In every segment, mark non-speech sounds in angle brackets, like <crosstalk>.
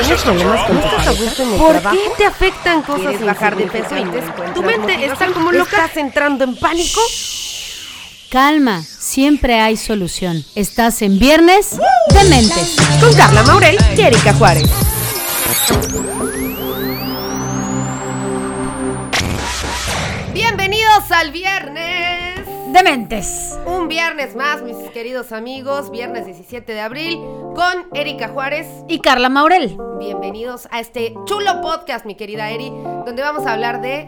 ¿Tienes problemas con tu pareja? ¿Por qué te afectan cosas ¿Quieres bajar de peso y te? ¿Tu mente está como loca? ¿Estás entrando en pánico? Calma, siempre hay solución. Estás en Viernes de Mentes. Con Carla Maurel y Erika Juárez. Bienvenidos al viernes. De Mentes. Un viernes más, mis queridos amigos. Viernes 17 de abril con Erika Juárez. Y Carla Maurel. Bienvenidos a este chulo podcast, mi querida Eri, donde vamos a hablar de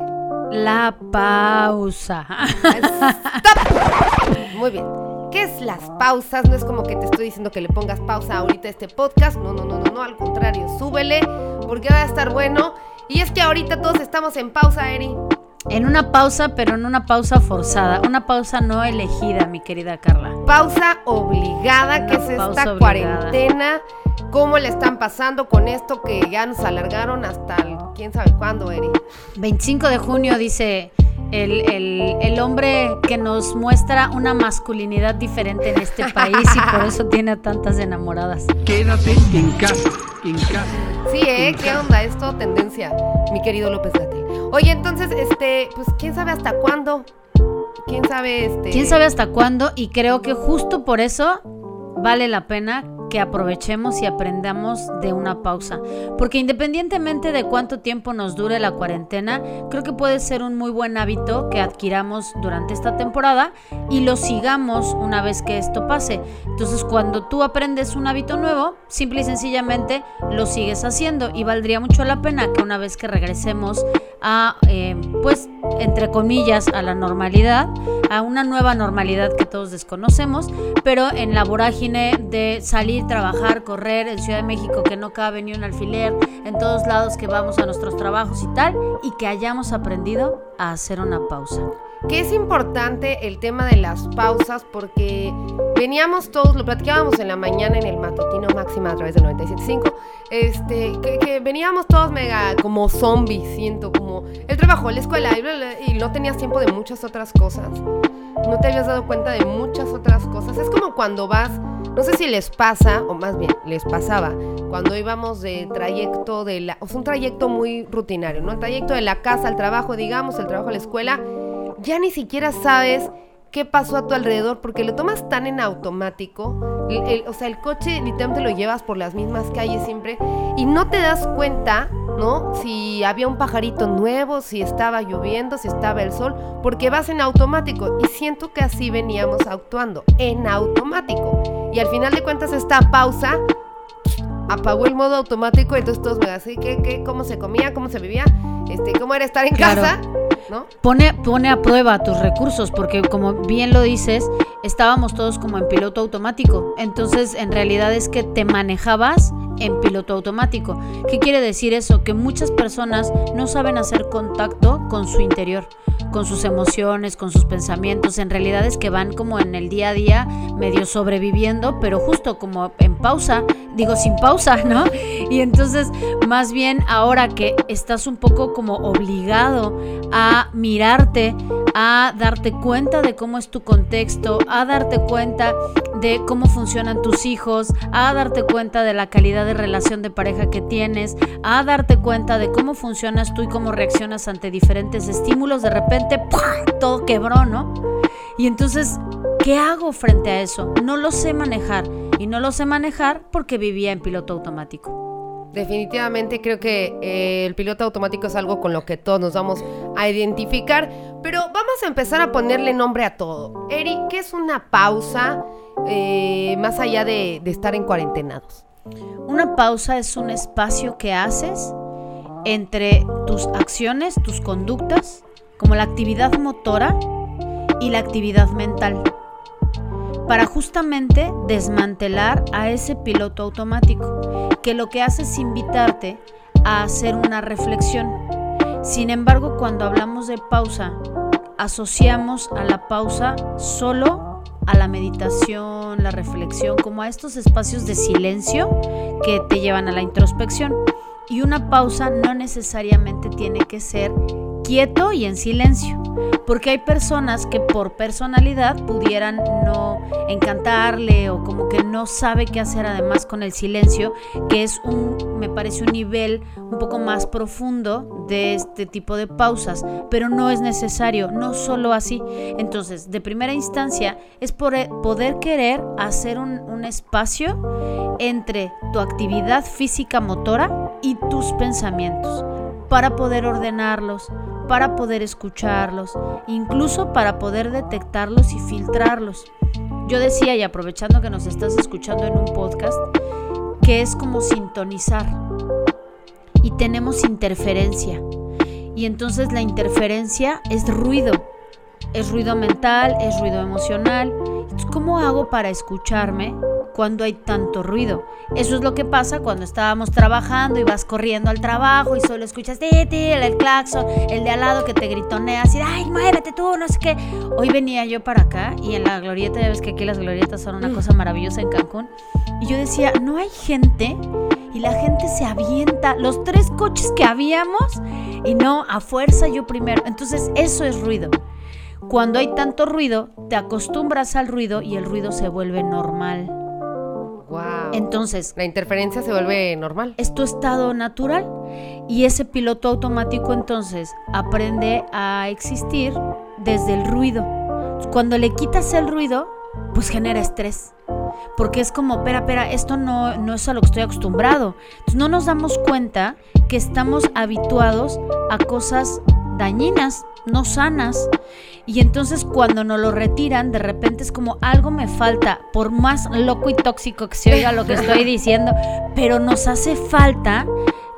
La pausa. Stop. Muy bien. ¿Qué es las pausas? No es como que te estoy diciendo que le pongas pausa ahorita a este podcast. No, no, no, no, no. Al contrario, súbele porque va a estar bueno. Y es que ahorita todos estamos en pausa, Eri. En una pausa, pero en una pausa forzada. Una pausa no elegida, mi querida Carla. Pausa obligada, que es esta obligada. cuarentena. ¿Cómo le están pasando con esto que ya nos alargaron hasta el, quién sabe cuándo, Eri? 25 de junio dice el, el- el hombre que nos muestra una masculinidad diferente en este <laughs> país y por eso tiene a tantas enamoradas. Quédate en casa, en casa. Sí, ¿eh? ¿Qué onda? Esto tendencia, mi querido López Gatel. Oye, entonces, este, pues, ¿quién sabe hasta cuándo? ¿Quién sabe, este? ¿Quién sabe hasta cuándo? Y creo que justo por eso vale la pena que aprovechemos y aprendamos de una pausa. Porque independientemente de cuánto tiempo nos dure la cuarentena, creo que puede ser un muy buen hábito que adquiramos durante esta temporada y lo sigamos una vez que esto pase. Entonces, cuando tú aprendes un hábito nuevo, simple y sencillamente lo sigues haciendo y valdría mucho la pena que una vez que regresemos a, eh, pues, entre comillas, a la normalidad, a una nueva normalidad que todos desconocemos, pero en la vorágine de salir, trabajar, correr en Ciudad de México que no cabe ni un alfiler, en todos lados que vamos a nuestros trabajos y tal, y que hayamos aprendido a hacer una pausa. Que es importante el tema de las pausas porque veníamos todos, lo platicábamos en la mañana en el matutino máxima a través del 97.5, este, que, que veníamos todos mega como zombies, siento, como el trabajo, la escuela y, bla, bla, y no tenías tiempo de muchas otras cosas. No te habías dado cuenta de muchas otras cosas. Es como cuando vas, no sé si les pasa, o más bien les pasaba, cuando íbamos de trayecto de la, o sea, un trayecto muy rutinario, ¿no? El trayecto de la casa al trabajo, digamos, el trabajo a la escuela, ya ni siquiera sabes qué pasó a tu alrededor porque lo tomas tan en automático. El- el- o sea, el coche literalmente lo llevas por las mismas calles siempre y no te das cuenta, ¿no? Si había un pajarito nuevo, si estaba lloviendo, si estaba el sol, porque vas en automático. Y siento que así veníamos actuando, en automático. Y al final de cuentas, esta pausa apagó el modo automático, entonces todos me así, ¿qué, qué, cómo se comía, cómo se vivía, este, cómo era estar en Claro. casa, Pone, pone a prueba tus recursos, porque como bien lo dices, estábamos todos como en piloto automático. Entonces, en realidad es que te manejabas en piloto automático. ¿Qué quiere decir eso? Que muchas personas no saben hacer contacto con su interior, con sus emociones, con sus pensamientos. En realidad es que van como en el día a día, medio sobreviviendo, pero justo como en pausa, digo sin pausa, ¿no? Y entonces, más bien ahora que estás un poco como obligado a mirarte, a darte cuenta de cómo es tu contexto, a darte cuenta de cómo funcionan tus hijos, a darte cuenta de la calidad de relación de pareja que tienes, a darte cuenta de cómo funcionas tú y cómo reaccionas ante diferentes estímulos, de repente todo quebró, ¿no? Y entonces, ¿qué hago frente a eso? No lo sé manejar. Y no lo sé manejar porque vivía en piloto automático. Definitivamente creo que eh, el piloto automático es algo con lo que todos nos vamos a identificar, pero vamos a empezar a ponerle nombre a todo. Eri, ¿qué es una pausa eh, más allá de, de estar en cuarentenados? Una pausa es un espacio que haces entre tus acciones, tus conductas, como la actividad motora y la actividad mental, para justamente desmantelar a ese piloto automático, que lo que hace es invitarte a hacer una reflexión. Sin embargo, cuando hablamos de pausa, asociamos a la pausa solo a la meditación, la reflexión, como a estos espacios de silencio que te llevan a la introspección. Y una pausa no necesariamente tiene que ser quieto y en silencio. Porque hay personas que por personalidad pudieran no encantarle o como que no sabe qué hacer además con el silencio, que es un, me parece un nivel un poco más profundo de este tipo de pausas, pero no es necesario, no solo así. Entonces, de primera instancia, es e, poder querer hacer un, un espacio entre tu actividad física motora y tus pensamientos para poder ordenarlos, para poder escucharlos, incluso para poder detectarlos y filtrarlos. Yo decía, y aprovechando que nos estás escuchando en un podcast, que es como sintonizar y tenemos interferencia. Y entonces la interferencia es ruido, es ruido mental, es ruido emocional. ¿Cómo hago para escucharme cuando hay tanto ruido. Eso es lo que pasa cuando estábamos trabajando y vas corriendo al trabajo y solo escuchas el, el claxon, el de al lado que te gritonea así, ay, muévete tú, no sé qué. Hoy venía yo para acá y en la glorieta, ya ves que aquí las glorietas son una cosa maravillosa en Cancún, y yo decía, no hay gente y la gente se avienta, los tres coches que habíamos y no, a fuerza yo primero. Entonces eso es ruido. Cuando hay tanto ruido, te acostumbras al ruido y el ruido se vuelve normal. Entonces, la interferencia se vuelve normal. Es tu estado natural y ese piloto automático entonces aprende a existir desde el ruido. Cuando le quitas el ruido, pues genera estrés. Porque es como, espera, espera, esto no, no es a lo que estoy acostumbrado. Entonces no nos damos cuenta que estamos habituados a cosas dañinas, no sanas. Y entonces cuando nos lo retiran, de repente es como algo me falta, por más loco y tóxico que se oiga lo que estoy diciendo, pero nos hace falta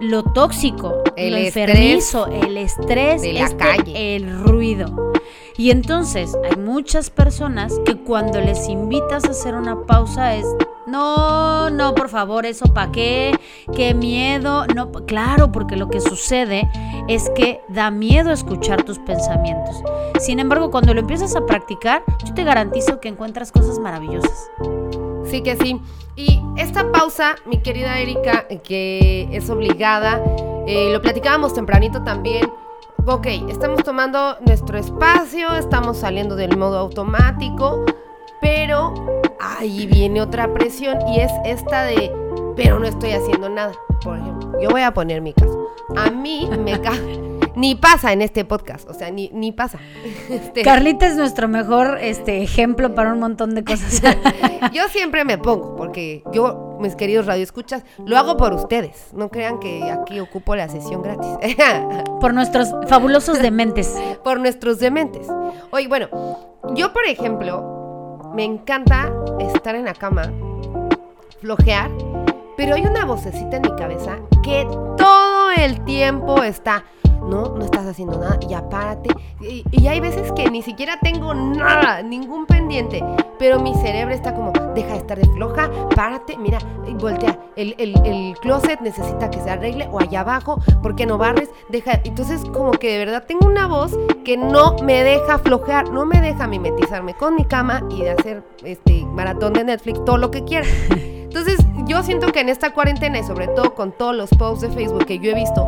lo tóxico, el lo enfermizo, el estrés, de la este, calle. el ruido. Y entonces hay muchas personas que cuando les invitas a hacer una pausa es no, no, por favor, eso para qué, qué miedo. No, claro, porque lo que sucede es que da miedo escuchar tus pensamientos. Sin embargo, cuando lo empiezas a practicar, yo te garantizo que encuentras cosas maravillosas. Sí que sí. Y esta pausa, mi querida Erika, que es obligada, eh, lo platicábamos tempranito también. Ok, estamos tomando nuestro espacio, estamos saliendo del modo automático, pero ahí viene otra presión y es esta de, pero no estoy haciendo nada. Por ejemplo, yo voy a poner mi caso. A mí me cae <laughs> ni pasa en este podcast, o sea, ni, ni pasa. Este, Carlita es nuestro mejor este, ejemplo para un montón de cosas. <laughs> yo siempre me pongo, porque yo, mis queridos radioescuchas, lo hago por ustedes. No crean que aquí ocupo la sesión gratis. <laughs> por nuestros fabulosos dementes. por nuestros dementes. Oye, bueno, yo, por ejemplo, me encanta estar en la cama, flojear, pero hay una vocecita en mi cabeza que todo el tiempo está, no, no estás haciendo nada, ya párate. Y, hay veces que ni siquiera tengo nada, ningún pendiente, pero mi cerebro está como, deja de estar de floja, párate, mira, voltea, el, el, closet necesita que se arregle, o allá abajo, ¿por qué no barres? Deja, entonces como que de verdad tengo una voz que no me deja flojear, no me deja mimetizarme con mi cama y de hacer este maratón de Netflix, todo lo que quiera. <laughs> Entonces, yo siento que en esta cuarentena y sobre todo con todos los posts de Facebook que yo he visto,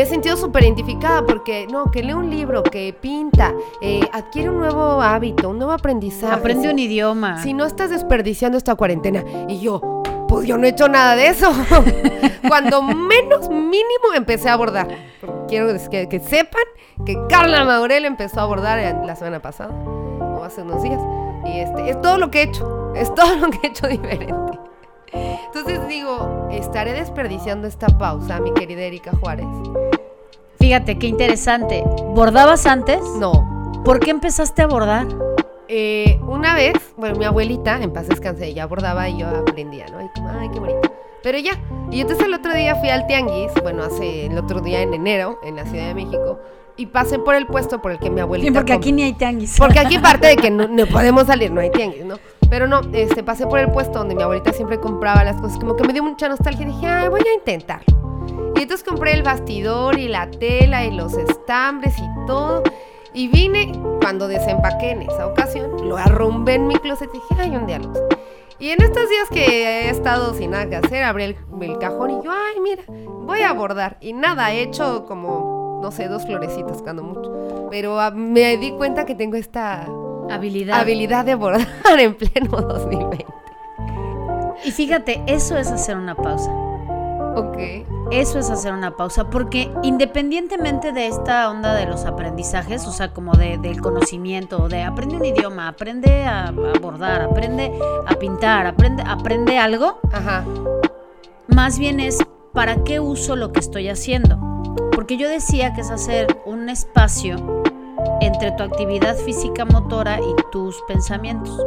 me he sentido súper identificada porque, no, que lee un libro, que pinta, eh, adquiere un nuevo hábito, un nuevo aprendizaje. Aprende un idioma. Si no estás desperdiciando esta cuarentena. Y yo, pues yo no he hecho nada de eso. <laughs> Cuando menos mínimo empecé a abordar. Quiero que, que, sepan que Carla Maurel empezó a abordar la semana pasada, o hace unos días. Y este, es todo lo que he hecho, es todo lo que he hecho <laughs> diferente. Entonces digo, estaré desperdiciando esta pausa, mi querida Erika Juárez. Fíjate, qué interesante. ¿Bordabas antes? No. ¿Por qué empezaste a bordar? Eh, una vez, bueno, mi abuelita, en paz descanse, ella bordaba y yo aprendía, ¿no? Y como, ay, qué bonito. Pero ya. Y entonces el otro día fui al tianguis, bueno, hace el otro día en enero, en la Ciudad de México, y pasé por el puesto por el que mi abuelita. Sí, porque aquí ni hay tianguis. Porque aquí <laughs> parte de que no, no podemos salir, no hay tianguis, ¿no? Pero no, este, pasé por el puesto donde mi abuelita siempre compraba las cosas, como que me dio mucha nostalgia dije, ay, voy a intentarlo. Y entonces compré el bastidor y la tela y los estambres y todo. Y vine, cuando desempaqué en esa ocasión, lo arrumbé en mi closet y dije, ay, un día Y en estos días que he estado sin nada que hacer, abrí el, el, cajón y yo, ay, mira, voy a bordar. Y nada, he hecho como no sé, dos florecitas cuando mucho. Pero ah, me di cuenta que tengo esta Habilidad. habilidad de bordar en pleno 2020. Y fíjate, eso es hacer una pausa. Ok. Eso es hacer una pausa, porque independientemente de esta onda de los aprendizajes, o sea, como de, del conocimiento, de aprende un idioma, aprende a, a bordar, aprende a pintar, aprende, aprende algo, Ajá. más bien es para qué uso lo que estoy haciendo. Porque yo decía que es hacer un espacio entre tu actividad física motora y tus pensamientos.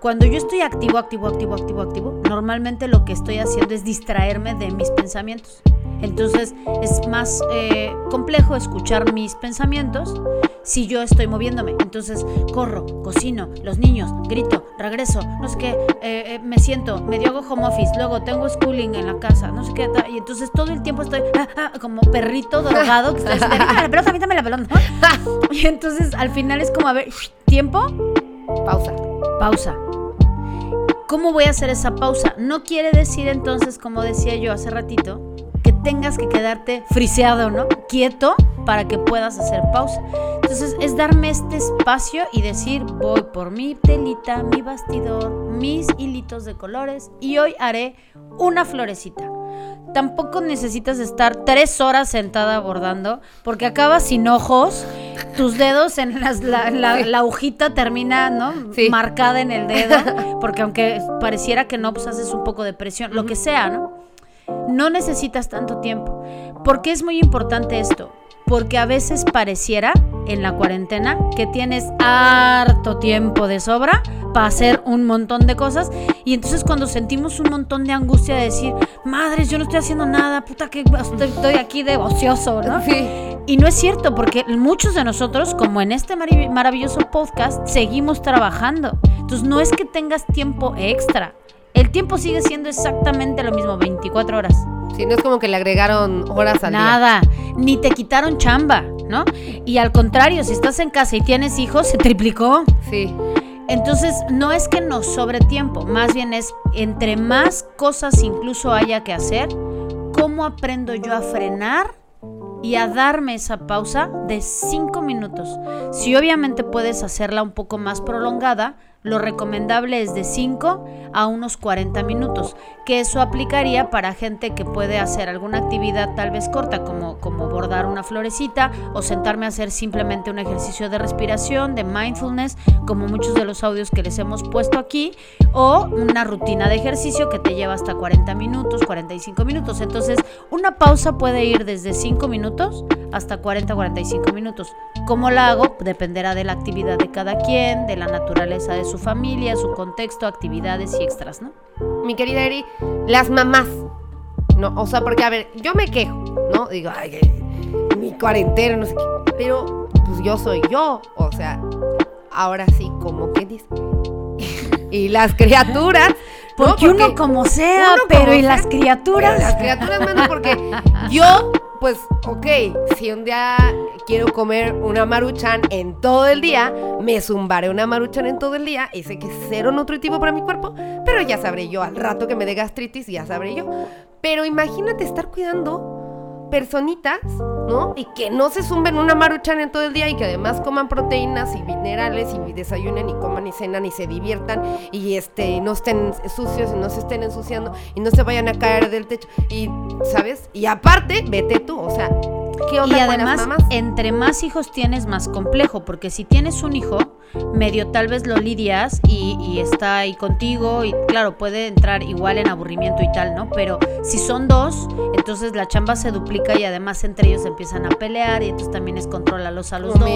Cuando yo estoy activo, activo, activo, activo, activo, normalmente lo que estoy haciendo es distraerme de mis pensamientos. Entonces es más eh, complejo escuchar mis pensamientos si yo estoy moviéndome. Entonces corro, cocino, los niños, grito, regreso, no sé qué, eh, eh, me siento, medio hago home office, luego tengo schooling en la casa, no sé qué, y entonces todo el tiempo estoy ah, ah, como perrito drogado que "Dame la pelota, la pelota. Y entonces al final es como, a ver, tiempo, Pausa. pausa. ¿Cómo voy a hacer esa pausa? No quiere decir entonces, como decía yo hace ratito, tengas que quedarte friseado, ¿no? Quieto para que puedas hacer pausa. Entonces es darme este espacio y decir, voy por mi telita, mi bastidor, mis hilitos de colores y hoy haré una florecita. Tampoco necesitas estar tres horas sentada bordando porque acabas sin ojos, tus dedos en las- la, la- la termina, ¿no? Sí. Marcada en el dedo, porque aunque pareciera que no, pues haces un poco de presión, lo que sea, ¿no? No necesitas tanto tiempo. ¿Por qué es muy importante esto? Porque a veces pareciera en la cuarentena que tienes harto tiempo de sobra para hacer un montón de cosas y entonces cuando sentimos un montón de angustia de decir, madres, yo no estoy haciendo nada, puta que estoy, aquí de ocioso, ¿no? Sí. Y no es cierto, porque muchos de nosotros, como en este marav- maravilloso podcast, seguimos trabajando. Entonces no es que tengas tiempo extra. El tiempo sigue siendo exactamente lo mismo, 24 horas. Sí, no es como que le agregaron horas al día. Nada, ni te quitaron chamba, ¿no? Y al contrario, si estás en casa y tienes hijos, se triplicó. Sí. Entonces, no es que nos sobre tiempo, más bien es entre más cosas incluso haya que hacer, ¿cómo aprendo yo a frenar y a darme esa pausa de 5 minutos? Si obviamente puedes hacerla un poco más prolongada, lo recomendable es de 5 a unos 40 minutos, que eso aplicaría para gente que puede hacer alguna actividad tal vez corta, como, como bordar una florecita o sentarme a hacer simplemente un ejercicio de respiración, de mindfulness, como muchos de los audios que les hemos puesto aquí, o una rutina de ejercicio que te lleva hasta 40 minutos, 45 minutos. Entonces, una pausa puede ir desde 5 minutos hasta 40, 45 minutos. ¿Cómo la hago? Dependerá de la actividad de cada quien, de la naturaleza de su familia, su contexto, actividades y extras, ¿no? Mi querida Eri, las mamás. No, o sea, porque a ver, yo me quejo, ¿no? Digo, ay, mi cuarentena, no sé qué. Pero, pues yo soy yo. O sea, ahora sí, como que dice. <laughs> y las criaturas. ¿no? Porque, uno como sea, uno pero como y sea, las criaturas. Pero las criaturas, mano, porque yo, pues, ok, si un día quiero comer una maruchan en todo el día, me zumbaré una maruchan en todo el día y sé que es cero nutritivo para mi cuerpo, pero ya sabré yo al rato que me dé gastritis, ya sabré yo. Pero imagínate estar cuidando personitas, ¿no? Y que no se zumben una maruchan en todo el día y que además coman proteínas y minerales y desayunen y coman y cenan y se diviertan y este no estén sucios y no se estén ensuciando y no se vayan a caer del techo y ¿sabes? Y aparte, vete tú, o sea, ¿qué onda Y además, mamás? entre más hijos tienes, más complejo, porque si tienes un hijo, medio tal vez lo lidias y, y está ahí contigo y claro, puede entrar igual en aburrimiento y tal, ¿no? Pero si son dos, entonces la chamba se duplica y además entre ellos empiezan a pelear y entonces también es controlalos a los O dos.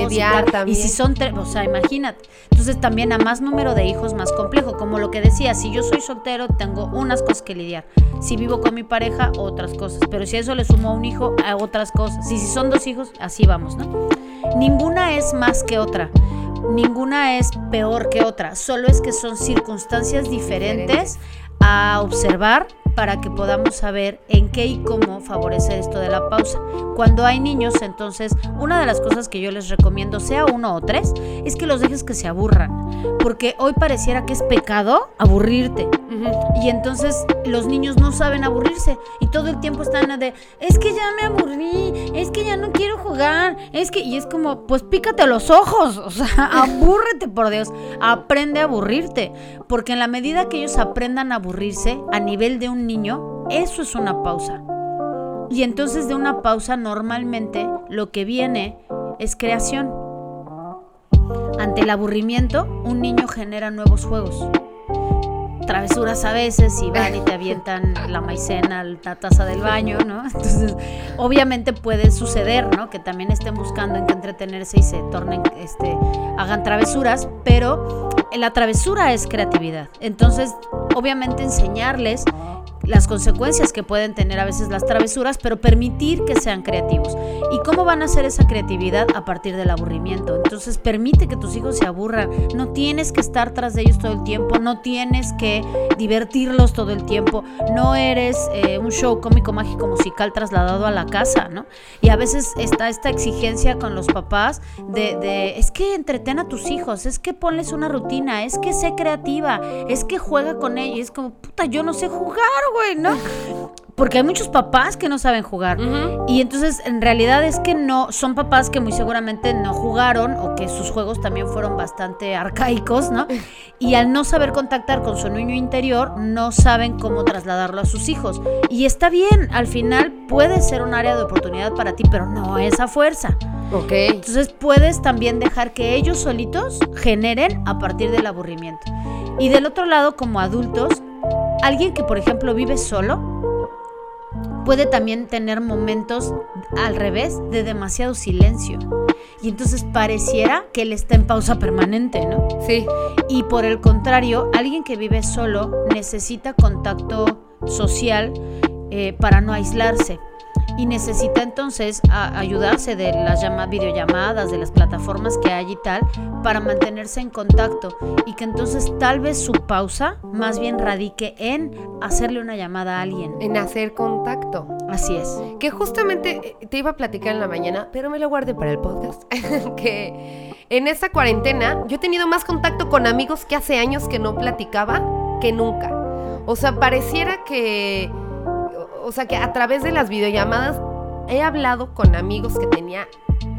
y tal. si son tres, o sea, imagínate. Entonces también a más número de hijos, más complejo. Como lo que decía, si yo soy soltero, tengo unas cosas que lidiar. Si vivo con mi pareja, otras cosas. Pero si a eso le sumo a un hijo, a otras cosas. Si son dos hijos, así vamos, ¿no? Ninguna es más que otra. Ninguna es peor que otra. Solo es que son circunstancias diferentes a observar para que podamos saber en qué y cómo favorecer esto de la pausa. Cuando hay niños, entonces, una de las cosas que yo les recomiendo, sea uno o tres, es que los dejes que se aburran. Porque hoy pareciera que es pecado aburrirte. Y entonces los niños no saben aburrirse y todo el tiempo están de, es que ya me aburrí, es que ya no quiero jugar, es que, y es como, pues pícate los ojos, o sea, <laughs> abúrrete por Dios, aprende a aburrirte, porque en la medida que ellos aprendan a aburrirse a nivel de un niño, eso es una pausa. Y entonces de una pausa normalmente lo que viene es creación. Ante el aburrimiento, un niño genera nuevos juegos travesuras a veces y van y te avientan la maicena, la taza del baño, ¿no? <laughs> Entonces, obviamente puede suceder, ¿no? Que también estén buscando en qué entretenerse y se tornen, este, hagan travesuras, pero la travesura es creatividad. Entonces, obviamente enseñarles las consecuencias que pueden tener a veces las travesuras, pero permitir que sean creativos. ¿Y cómo van a hacer esa creatividad a partir del aburrimiento? Entonces permite que tus hijos se aburran. No tienes que estar tras de ellos todo el tiempo, no tienes que divertirlos todo el tiempo, no eres eh, un show cómico, mágico, musical trasladado a la casa, ¿no? Y a veces está esta exigencia con los papás de, de es que entreten a tus hijos, es que ponles una rutina, es que sé creativa, es que juega con ellos. Es como, puta, yo no sé jugar, güey, ¿no? Porque hay muchos papás que no saben jugar. Y entonces, en realidad es que no, son papás que muy seguramente no jugaron o que sus juegos también fueron bastante arcaicos, ¿no? Y al no saber contactar con su niño interior, no saben cómo trasladarlo a sus hijos. Y está bien, al final puede ser un área de oportunidad para ti, pero no esa fuerza. Ok. Entonces puedes también dejar que ellos solitos generen a partir del aburrimiento. Y del otro lado, como adultos, alguien que por ejemplo vive solo, puede también tener momentos al revés de demasiado silencio. Y entonces pareciera que él está en pausa permanente, ¿no? Sí. Y por el contrario, alguien que vive solo necesita contacto social eh, para no aislarse y necesita entonces a- ayudarse de las llama- videollamadas, de las plataformas que hay y tal, para mantenerse en contacto y que entonces tal vez su pausa más bien radique en hacerle una llamada a alguien. En hacer contacto. Así es. Que justamente eh, te iba a platicar en la mañana, pero me lo guardé para el podcast. <laughs> que en esta cuarentena yo he tenido más contacto con amigos que hace años que no platicaba que nunca. O sea, pareciera que. O sea, que a través de las videollamadas he hablado con amigos que tenía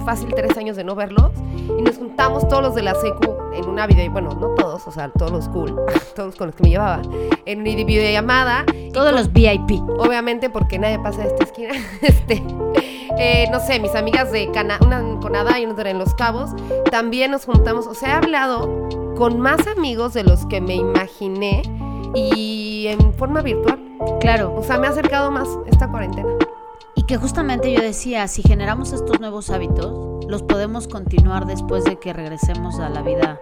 fácil tres años de no verlos y nos juntamos todos los de la secu en una video, bueno, no todos, o sea, todos los cool, <laughs> todos con los que me llevaba, en una videollamada. Todos con- los VIP. Obviamente porque nadie pasa de esta esquina. <laughs> Este, eh, no sé, mis amigas de Cana una en Canadá y otra en Los Cabos, también nos juntamos. O sea, he hablado con más amigos de los que me imaginé y en forma virtual. Claro. O sea, me ha acercado más esta cuarentena. Y que justamente yo decía, si generamos estos nuevos hábitos, los podemos continuar después de que regresemos a la vida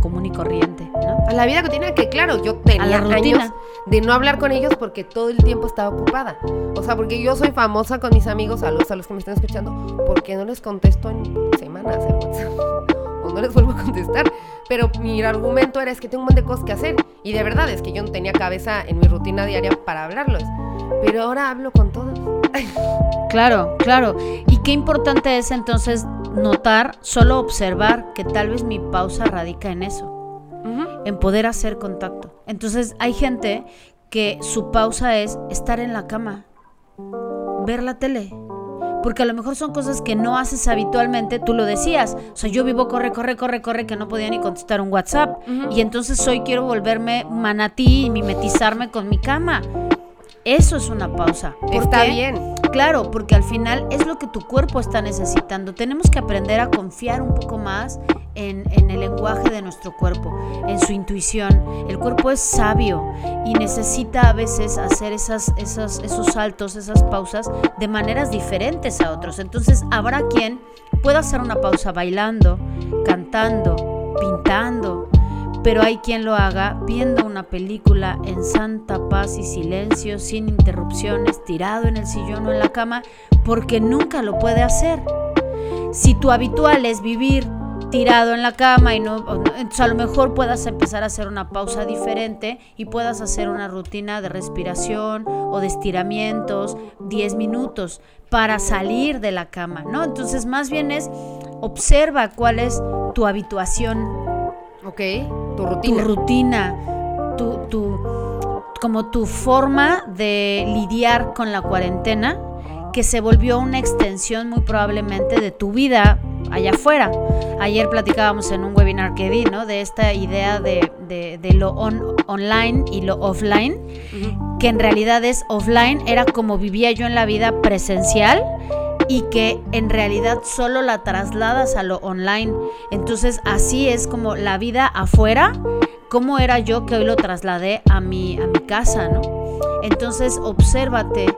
común y corriente, ¿no? A la vida cotidiana, que claro, yo tenía A la rutina. años de no hablar con ellos porque todo el tiempo estaba ocupada. O sea, porque yo soy famosa con mis amigos, a los, a los que me están escuchando, porque no les contesto en semanas el WhatsApp. O no les vuelvo a contestar. Pero mi argumento era es que tengo un montón de cosas que hacer. Y de verdad es que yo no tenía cabeza en mi rutina diaria para hablarlos. Pero ahora hablo con todos. Claro, claro. Y qué importante es entonces notar, solo observar que tal vez mi pausa radica en eso, en poder hacer contacto. Entonces hay gente que su pausa es estar en la cama, ver la tele. Porque a lo mejor son cosas que no haces habitualmente, tú lo decías. O sea, yo vivo corre, corre, corre, corre, que no podía ni contestar un WhatsApp. Y entonces hoy quiero volverme manatí y mimetizarme con mi cama. Eso es una pausa. ¿Por Está qué? bien. Claro, porque al final es lo que tu cuerpo está necesitando. Tenemos que aprender a confiar un poco más en, en el lenguaje de nuestro cuerpo, en su intuición. El cuerpo es sabio y necesita a veces hacer esas, esas, esos saltos, esas pausas de maneras diferentes a otros. Entonces habrá quien pueda hacer una pausa bailando, cantando, pintando, pero hay quien lo haga viendo una película en santa paz y silencio, sin interrupciones, tirado en el sillón o en la cama, porque nunca lo puede hacer. Si tu habitual es vivir tirado en la cama y no, entonces a lo mejor puedas empezar a hacer una pausa diferente y puedas hacer una rutina de respiración o de estiramientos, 10 minutos para salir de la cama, ¿no? Entonces más bien es observa cuál es tu habituación, Ok, tu tu rutina. rutina, tu, tu, como tu forma de lidiar con la cuarentena, que se volvió una extensión muy probablemente de tu vida allá afuera. Ayer platicábamos en un webinar que di, ¿no? De esta idea de, de- de lo on- online y lo offline, Ujú. que en realidad es offline, era como vivía yo en la vida presencial y que en realidad solo la trasladas a lo online. Entonces así es como la vida afuera, como era yo que hoy lo trasladé a mi, a mi casa, ¿no? Entonces obsérvate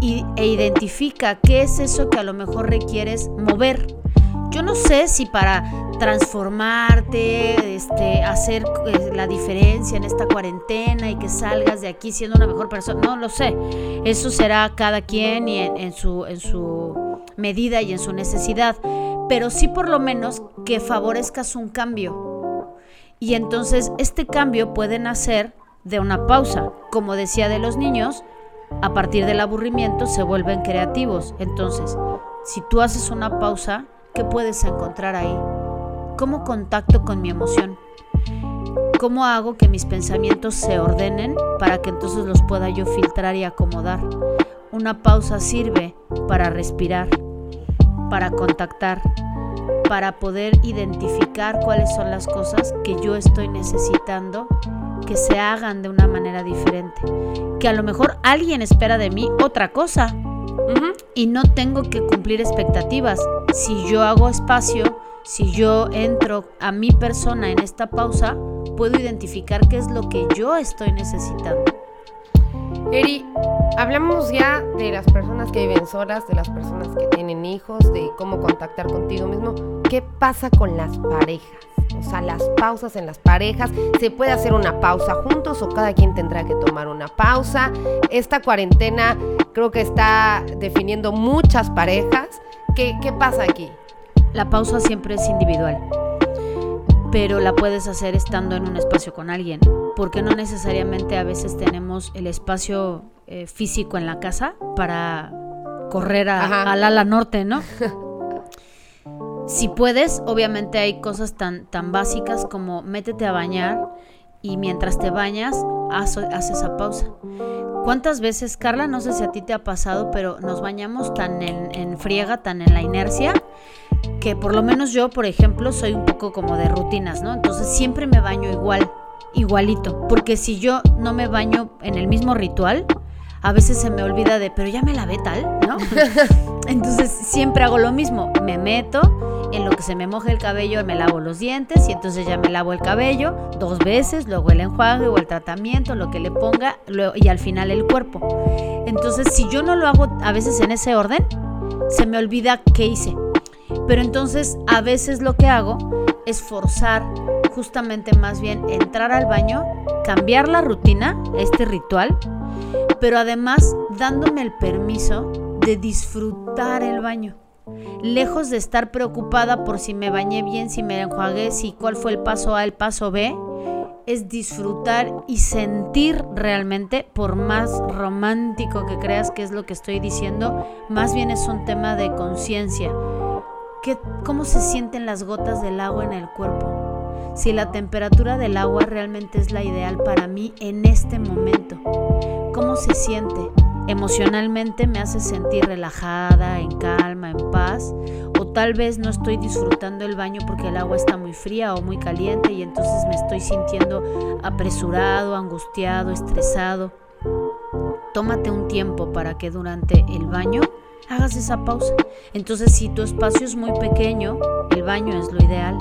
y, e identifica qué es eso que a lo mejor requieres mover. Yo no sé si para transformarte, este, hacer eh, la diferencia en esta cuarentena y que salgas de aquí siendo una mejor persona, no lo sé. Eso será cada quien y en, su, en su medida y en su necesidad. Pero sí por lo menos que favorezcas un cambio. Y entonces este cambio puede nacer de una pausa. Como decía de los niños, a partir del aburrimiento se vuelven creativos. Entonces, si tú haces una pausa, ¿qué puedes encontrar ahí? ¿Cómo contacto con mi emoción? ¿Cómo hago que mis pensamientos se ordenen para que entonces los pueda yo filtrar y acomodar? Una pausa sirve para respirar, para contactar, para poder identificar cuáles son las cosas que yo estoy necesitando que se hagan de una manera diferente. Que a lo mejor alguien espera de mí otra cosa Ujú. y no tengo que cumplir expectativas. Si yo hago espacio, si yo entro a mi persona en esta pausa, puedo identificar qué es lo que yo estoy necesitando. Eri, hablamos ya de las personas que viven solas, de las personas que tienen hijos, de cómo contactar contigo mismo. ¿Qué pasa con las parejas? O sea, las pausas en las parejas. ¿Se puede hacer una pausa juntos o cada quien tendrá que tomar una pausa? Esta cuarentena creo que está definiendo muchas parejas. ¿Qué, qué pasa aquí? La pausa siempre es individual, pero la puedes hacer estando en un espacio con alguien, porque no necesariamente a veces tenemos el espacio eh, físico en la casa para correr a- al ala norte, ¿no? <laughs> si puedes, obviamente hay cosas tan, tan básicas como métete a bañar y mientras te bañas, haz, haz esa pausa. ¿Cuántas veces, Carla, no sé si a ti te ha pasado, pero nos bañamos tan en, en friega, tan en la inercia, que por lo menos yo, por ejemplo, soy un poco como de rutinas, ¿no? Entonces siempre me baño igual, igualito, porque si yo no me baño en el mismo ritual, a veces se me olvida de, pero ya me lavé tal, ¿no? <laughs> Entonces siempre hago lo mismo, me meto, en lo que se me moja el cabello me lavo los dientes y entonces ya me lavo el cabello dos veces, luego el enjuague o el tratamiento, lo que le ponga y al final el cuerpo. Entonces si yo no lo hago a veces en ese orden, se me olvida qué hice. Pero entonces a veces lo que hago es forzar justamente más bien entrar al baño, cambiar la rutina, este ritual, pero además dándome el permiso de disfrutar el baño. Lejos de estar preocupada por si me bañé bien, si me enjuagué, si cuál fue el paso A, el paso B, es disfrutar y sentir realmente, por más romántico que creas que es lo que estoy diciendo, más bien es un tema de conciencia. ¿Qué- ¿Cómo se sienten las gotas del agua en el cuerpo? Si la temperatura del agua realmente es la ideal para mí en este momento. ¿Cómo se siente? Emocionalmente me hace sentir relajada, en calma, en paz. O tal vez no estoy disfrutando el baño porque el agua está muy fría o muy caliente y entonces me estoy sintiendo apresurado, angustiado, estresado. Tómate un tiempo para que durante el baño hagas esa pausa. Entonces, si tu espacio es muy pequeño, el baño es lo ideal.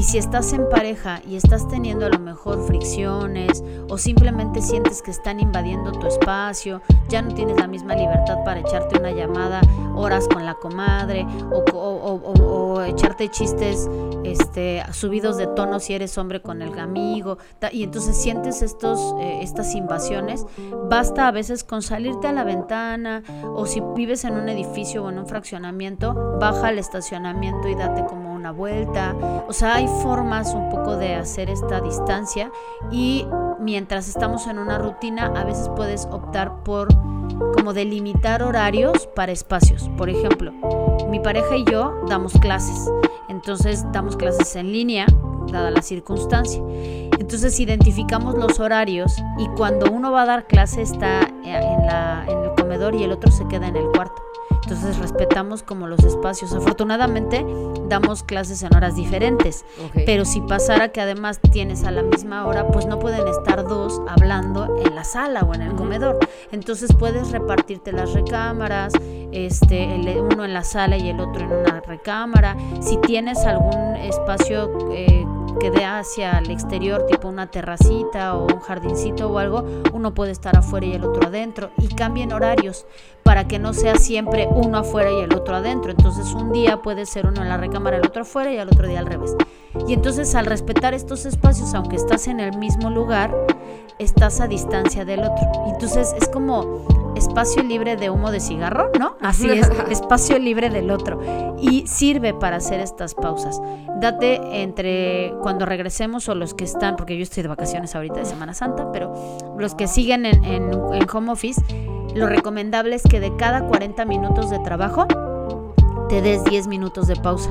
Y si estás en pareja y estás teniendo a lo mejor fricciones o simplemente sientes que están invadiendo tu espacio, ya no tienes la misma libertad para echarte una llamada horas con la comadre o, o- echarte chistes este, subidos de tono si eres hombre con el amigo y entonces sientes estos, eh, estas invasiones, basta a veces con salirte a la ventana o si vives en un edificio o en un fraccionamiento, baja al estacionamiento y date como una vuelta. O sea, hay formas un poco de hacer esta distancia y mientras estamos en una rutina, a veces puedes optar por como delimitar horarios para espacios. Por ejemplo, mi pareja y yo damos clases. Entonces damos clases en línea, dada la circunstancia. Entonces identificamos los horarios y cuando uno va a dar clase está en, en el comedor y el otro se queda en el cuarto. Entonces respetamos como los espacios. Afortunadamente damos clases en horas diferentes, pero si pasara que además tienes a la misma hora, pues no pueden estar dos hablando en la sala o en el comedor. Entonces puedes repartirte las recámaras, este, el- uno en la sala y el otro en una recámara. Si tienes algún espacio eh, que dé hacia el exterior, tipo una terracita o un jardincito o algo, uno puede estar afuera y el otro adentro. Y cambien horarios para que no sea siempre uno afuera y el otro adentro. Entonces un día puede ser uno en la recámara, el otro afuera y al otro día al revés. Y entonces al respetar estos espacios, aunque estás en el mismo lugar, estás a distancia del otro. Entonces es como espacio libre de humo de cigarro, ¿no? Así es, espacio libre del otro. Y sirve para hacer estas pausas. Date entre cuando regresemos o los que están, porque yo estoy de vacaciones ahorita de Semana Santa, pero los que siguen en, en- en home office, lo recomendable es que de cada 40 minutos de trabajo te des 10 minutos de pausa.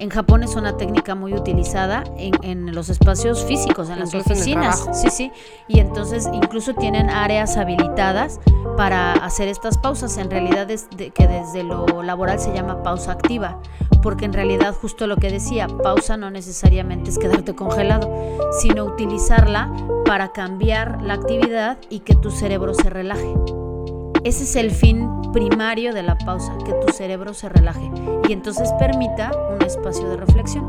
En Japón es una técnica muy utilizada en, en los espacios físicos, en las Incluso oficinas. sí, sí. Y entonces incluso tienen áreas habilitadas para hacer estas pausas. En realidad es de- que desde lo laboral se llama pausa activa, porque en realidad justo lo que decía, pausa no necesariamente es quedarte congelado, sino utilizarla para cambiar la actividad y que tu cerebro se relaje. Ese es el fin primario de la pausa, que tu cerebro se relaje y entonces permita un espacio de reflexión.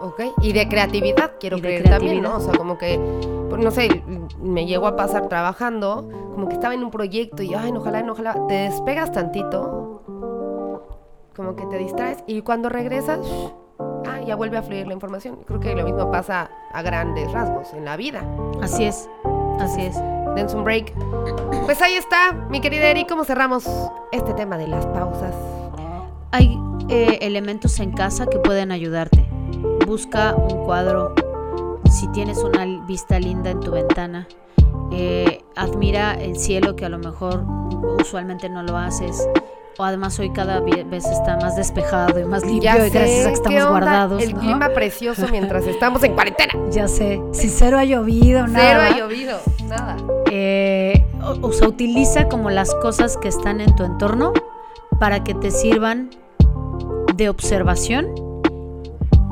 Ok, y de creatividad, quiero de creer también, ¿no? creatividad. O sea, como que, pues, no sé, me llegó a pasar trabajando, como que estaba en un proyecto y, ay, no, ojalá, no, ojalá, te despegas tantito, como que te distraes y cuando regresas, ah, ya vuelve a fluir la información. Creo que lo mismo pasa a grandes rasgos en la vida. Así es, así es. Dense un break. Pues ahí está, mi querida Eri, ¿cómo cerramos este tema de las pausas? Hay eh, elementos en casa que pueden ayudarte. Busca un cuadro. Si tienes una vista linda en tu ventana, eh, admira el cielo que a lo mejor usualmente no lo haces. O además hoy cada vez está más despejado y más limpio y gracias a que ¿qué estamos guardados. El ¿no? clima precioso mientras <laughs> estamos en cuarentena. Ya sé, si cero ha llovido, Cero nada. ha llovido, nada. Eh, o, o sea, utiliza como las cosas que están en tu entorno para que te sirvan de observación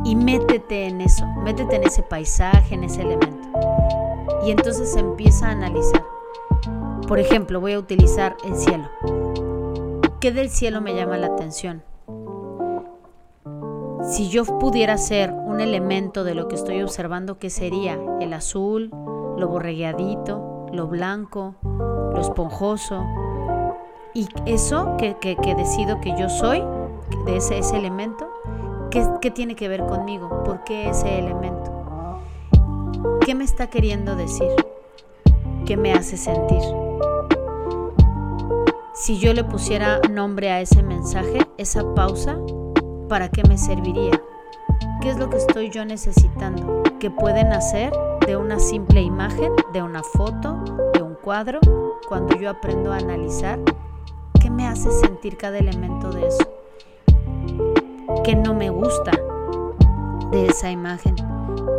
y métete en eso, métete en ese paisaje, en ese elemento. Y entonces empieza a analizar. Por ejemplo, voy a utilizar el cielo. ¿Qué del cielo me llama la atención? Si yo pudiera ser un elemento de lo que estoy observando, ¿qué sería? El azul, lo borregueadito, lo blanco, lo esponjoso. Y eso que, que- que decido que yo soy, de ese, ese elemento, ¿qué, qué tiene que ver conmigo? ¿Por qué ese elemento? ¿Qué me está queriendo decir? ¿Qué me hace sentir? Si yo le pusiera nombre a ese mensaje, esa pausa, ¿para qué me serviría? ¿Qué es lo que estoy yo necesitando? Que pueden hacer de una simple imagen, de una foto, de un cuadro, cuando yo aprendo a analizar qué me hace sentir cada elemento de eso. ¿Qué no me gusta de esa imagen?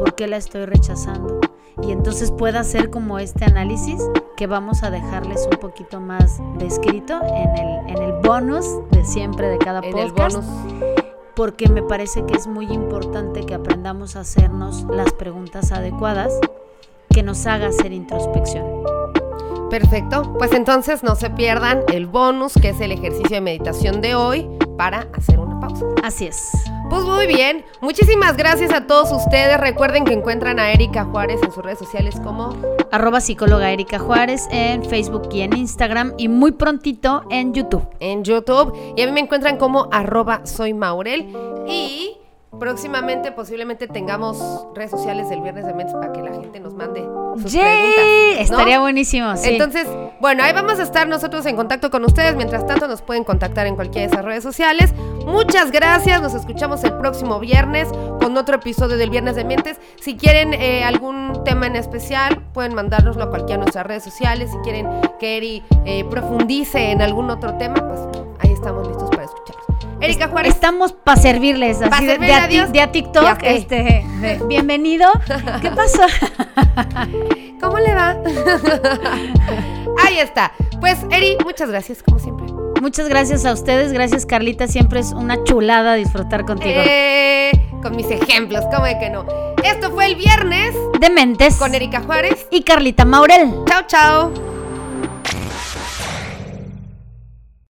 ¿Por qué la estoy rechazando? Y entonces pueda hacer como este análisis que vamos a dejarles un poquito más descrito en el, en el bonus de siempre de cada En el bonus. porque me parece que es muy importante que aprendamos a hacernos las preguntas adecuadas que nos haga hacer introspección. Perfecto. Pues entonces no se pierdan el bonus, que es el ejercicio de meditación de hoy, para hacer una pausa. Así es. Pues muy bien. Muchísimas gracias a todos ustedes. Recuerden que encuentran a Erika Juárez en sus redes sociales como Arroba psicóloga Erika Juárez en Facebook y en Instagram y muy prontito en YouTube. en YouTube. Y a mí me encuentran como arroba soy Maurel. Y próximamente posiblemente tengamos redes sociales del Viernes de Mentes para que la gente nos mande sus preguntas. ¿no? Estaría buenísimo, sí. Entonces, bueno, ahí vamos a estar nosotros en contacto con ustedes. Mientras tanto, nos pueden contactar en cualquiera de esas redes sociales. Muchas gracias. Nos escuchamos el próximo viernes con otro episodio del Viernes de Mientes. Si quieren eh, algún tema en especial, pueden mandárnoslo a cualquiera de nuestras redes sociales. Si quieren que Eri eh, profundice en algún otro tema, pues ahí estamos listos para escucharlos. Erika Juárez. Estamos para servirles, Pa' así de, servirle de a Dios de TikTok. Este, de- bienvenido. ¿Qué pasó? <laughs> ¿Cómo le va? <laughs> ahí está. Pues, Eri, muchas gracias, como siempre. Muchas gracias a ustedes, gracias Carlita, siempre es una chulada disfrutar contigo. Eh, con mis ejemplos, ¿cómo de que no? Esto fue el viernes Dementes con Erika Juárez. y Carlita Maurel. Chao, chao.